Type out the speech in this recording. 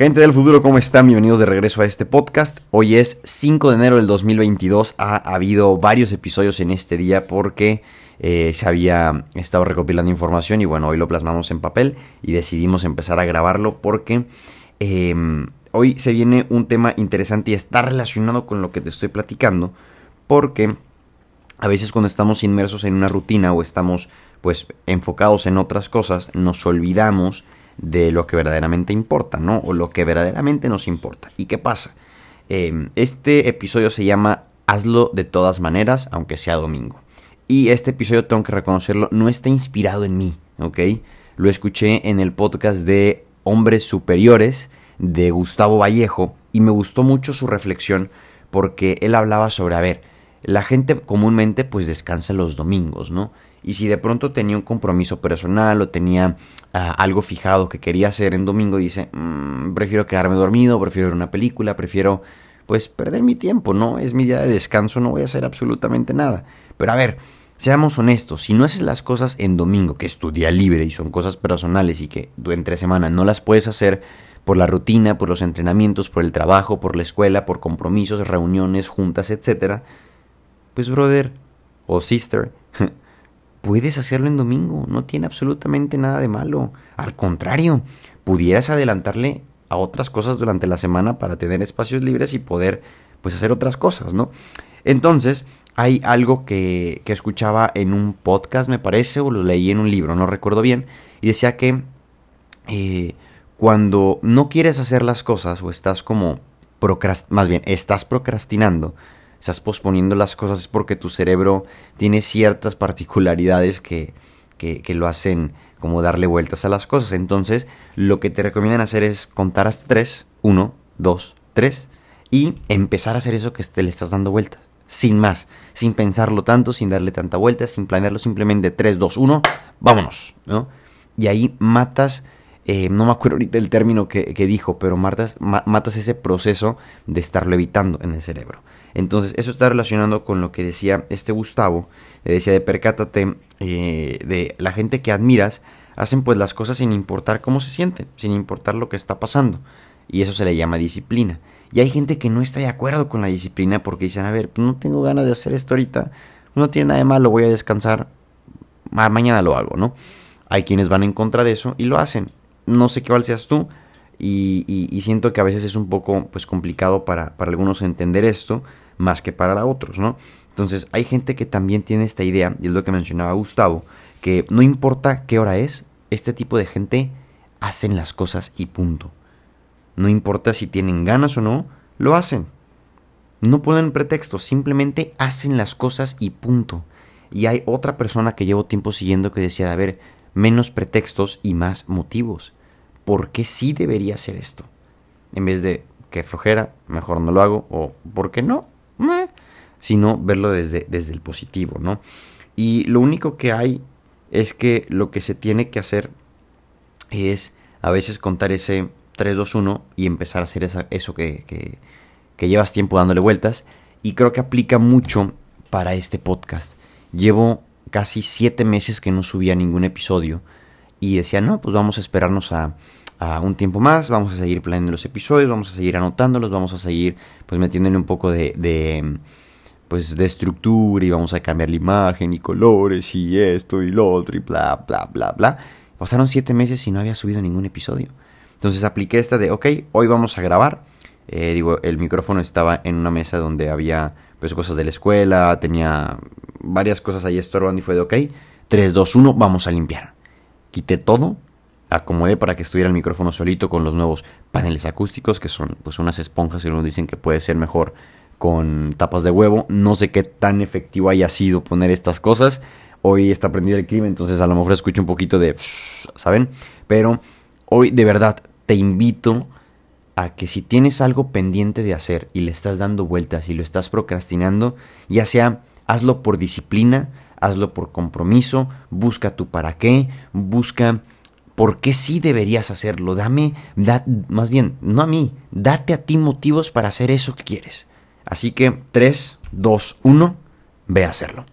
Gente del futuro, ¿cómo están? Bienvenidos de regreso a este podcast. Hoy es 5 de enero del 2022. Ha habido varios episodios en este día porque eh, se había estado recopilando información y bueno, hoy lo plasmamos en papel y decidimos empezar a grabarlo porque em, hoy se viene un tema interesante y está relacionado con lo que te estoy platicando porque a veces cuando estamos inmersos en una rutina o estamos pues enfocados en otras cosas, nos olvidamos de lo que verdaderamente importa, ¿no? O lo que verdaderamente nos importa. ¿Y qué pasa? Em, este episodio se llama Hazlo de todas maneras, aunque sea domingo. Y este episodio, tengo que reconocerlo, no está inspirado en mí, ¿ok? Lo escuché en el podcast de Hombres Superiores de Gustavo Vallejo y me gustó mucho su reflexión porque él hablaba sobre, a ver, la gente comúnmente pues descansa los domingos, ¿no? Y si de pronto tenía un compromiso personal o tenía ah, algo fijado que quería hacer en domingo, dice, mm, prefiero quedarme dormido, prefiero ver una película, prefiero pues perder mi tiempo, ¿no? Es mi día de descanso, no voy a hacer absolutamente nada. Pero a ver, seamos honestos, si no haces las cosas en domingo, que es tu día libre y son cosas personales y que entre semana no las puedes hacer por la rutina, por los entrenamientos, por el trabajo, por la escuela, por compromisos, reuniones, juntas, etcétera, pues brother o sister, puedes hacerlo en domingo, no tiene absolutamente nada de malo. Al contrario, pudieras adelantarle a otras cosas durante la semana para tener espacios libres y poder pues hacer otras cosas, ¿no? Entonces, hay algo que, que escuchaba en un podcast, me parece, o lo leí en un libro, no recuerdo bien, y decía que eh, cuando no quieres hacer las cosas o estás como más bien, estás procrastinando, estás posponiendo las cosas es porque tu cerebro tiene ciertas particularidades que, que, lo hacen como darle vueltas a las cosas. Entonces, lo que te recomiendan hacer es contar hasta tres, uno, dos, tres, y empezar a hacer eso que te le estás dando vueltas. Sin más, sin pensarlo tanto, sin darle tanta vuelta, sin planearlo, simplemente 3, 2, 1, vámonos, ¿no? Y ahí matas, eh, no me acuerdo ahorita el término que, dijo, pero matas, matas ese proceso de estarlo evitando en el cerebro. Entonces, eso está relacionando con lo que decía este Gustavo, le decía de percátate eh, de la gente que admiras, hacen pues las cosas sin importar cómo se sienten, sin importar lo que está pasando. Y eso se le llama disciplina. Y hay gente que no está de acuerdo con la disciplina porque dicen, a ver, pues, no tengo ganas de hacer esto ahorita, no tiene nada de malo, voy a descansar, mañana lo hago, ¿no? Hay quienes van en contra de eso y lo hacen. No sé qué val seas tú, y, siento que a veces es un poco pues complicado para, para algunos entender esto más que para otros, ¿no? Entonces hay gente que también tiene esta idea, y es lo que mencionaba Gustavo, que no importa qué hora es, este tipo de gente hacen las cosas y punto. No importa si tienen ganas o no, lo hacen. No ponen pretextos, simplemente hacen las cosas y punto. Y hay otra persona que llevo tiempo siguiendo que decía, a ver, menos pretextos y más motivos. ¿Por qué sí debería hacer esto? En vez de que flojera, mejor no lo hago, o ¿por qué no? sino verlo desde, desde el positivo, ¿no? Y lo único que hay es que lo que se tiene que hacer es a veces contar ese 3, 2, 1 y empezar a hacer eso que, que, que llevas tiempo dándole vueltas. Y creo que aplica mucho para este podcast. Llevo casi 7 meses que no subía ningún episodio y decía, no, pues vamos a esperarnos a, un tiempo más, vamos a seguir planeando los episodios, vamos a seguir anotándolos, vamos a seguir pues metiéndole un poco de, de, pues de estructura y vamos a cambiar la imagen y colores y esto y lo otro y bla, bla, bla, bla. Pasaron siete meses y no había subido ningún episodio. Entonces apliqué esta de, ok, hoy vamos a grabar. Eh, digo, el micrófono estaba en una mesa donde había pues cosas de la escuela, tenía varias cosas ahí estorbando y fue de, ok, 3, 2, 1, vamos a limpiar. Quité todo, acomodé para que estuviera el micrófono solito con los nuevos paneles acústicos, que son pues unas esponjas y unos dicen que puede ser mejor con tapas de huevo. No sé qué tan efectivo haya sido poner estas cosas. Hoy está prendido el clima, entonces a lo mejor escucho un poquito de... ¿Saben? Pero hoy de verdad te invito a que si tienes algo pendiente de hacer y le estás dando vueltas y lo estás procrastinando, ya sea hazlo por disciplina, hazlo por compromiso, busca tu para qué, busca por qué sí deberías hacerlo. Dame, más bien, no a mí, date a ti motivos para hacer eso que quieres. Así que 3, 2, 1, ve a hacerlo.